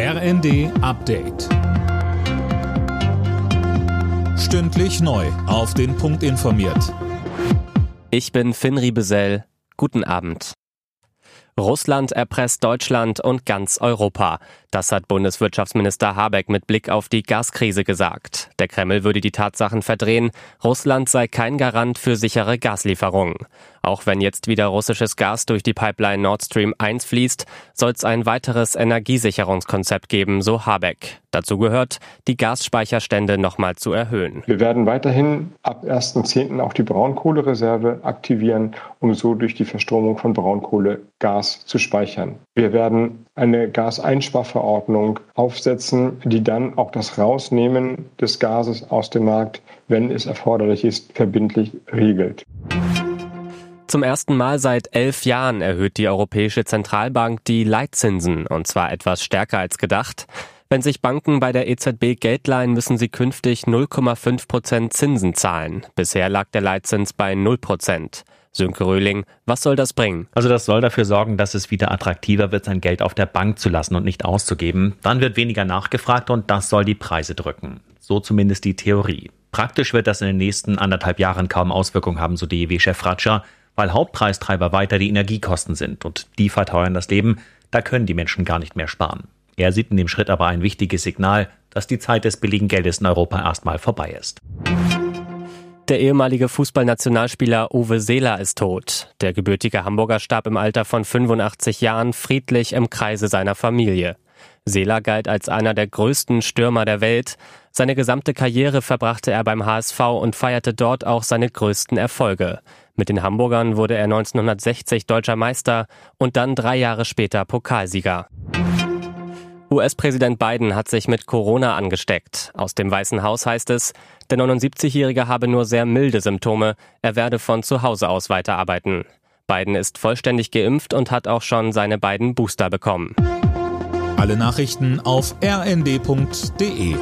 RND Update. Stündlich neu. Auf den Punkt informiert. Ich bin Finn Riebesell. Guten Abend. Russland erpresst Deutschland und ganz Europa. Das hat Bundeswirtschaftsminister Habeck mit Blick auf die Gaskrise gesagt. Der Kreml würde die Tatsachen verdrehen. Russland sei kein Garant für sichere Gaslieferungen. Auch wenn jetzt wieder russisches Gas durch die Pipeline Nord Stream 1 fließt, soll es ein weiteres Energiesicherungskonzept geben, so Habeck. Dazu gehört, die Gasspeicherstände nochmal zu erhöhen. Wir werden weiterhin ab 1.10. auch die Braunkohlereserve aktivieren, um so durch die Verstromung von Braunkohle Gas zu speichern. Wir werden eine Gaseinsparverordnung aufsetzen, die dann auch das Rausnehmen des Gases aus dem Markt, wenn es erforderlich ist, verbindlich regelt. Zum ersten Mal seit elf Jahren erhöht die Europäische Zentralbank die Leitzinsen, und zwar etwas stärker als gedacht. Wenn sich Banken bei der EZB Geld leihen, müssen sie künftig 0,5 Prozent Zinsen zahlen. Bisher lag der Leitzins bei 0 Prozent. Sönke Röhling, was soll das bringen? Also das soll dafür sorgen, dass es wieder attraktiver wird, sein Geld auf der Bank zu lassen und nicht auszugeben. Dann wird weniger nachgefragt und das soll die Preise drücken. So zumindest die Theorie. Praktisch wird das in den nächsten anderthalb Jahren kaum Auswirkungen haben, so DEW-Chef Ratscher weil Hauptpreistreiber weiter die Energiekosten sind und die verteuern das Leben, da können die Menschen gar nicht mehr sparen. Er sieht in dem Schritt aber ein wichtiges Signal, dass die Zeit des billigen Geldes in Europa erstmal vorbei ist. Der ehemalige Fußballnationalspieler Uwe Seeler ist tot. Der gebürtige Hamburger starb im Alter von 85 Jahren friedlich im Kreise seiner Familie. Seeler galt als einer der größten Stürmer der Welt. Seine gesamte Karriere verbrachte er beim HSV und feierte dort auch seine größten Erfolge. Mit den Hamburgern wurde er 1960 deutscher Meister und dann drei Jahre später Pokalsieger. US-Präsident Biden hat sich mit Corona angesteckt. Aus dem Weißen Haus heißt es, der 79-Jährige habe nur sehr milde Symptome, er werde von zu Hause aus weiterarbeiten. Biden ist vollständig geimpft und hat auch schon seine beiden Booster bekommen. Alle Nachrichten auf rnd.de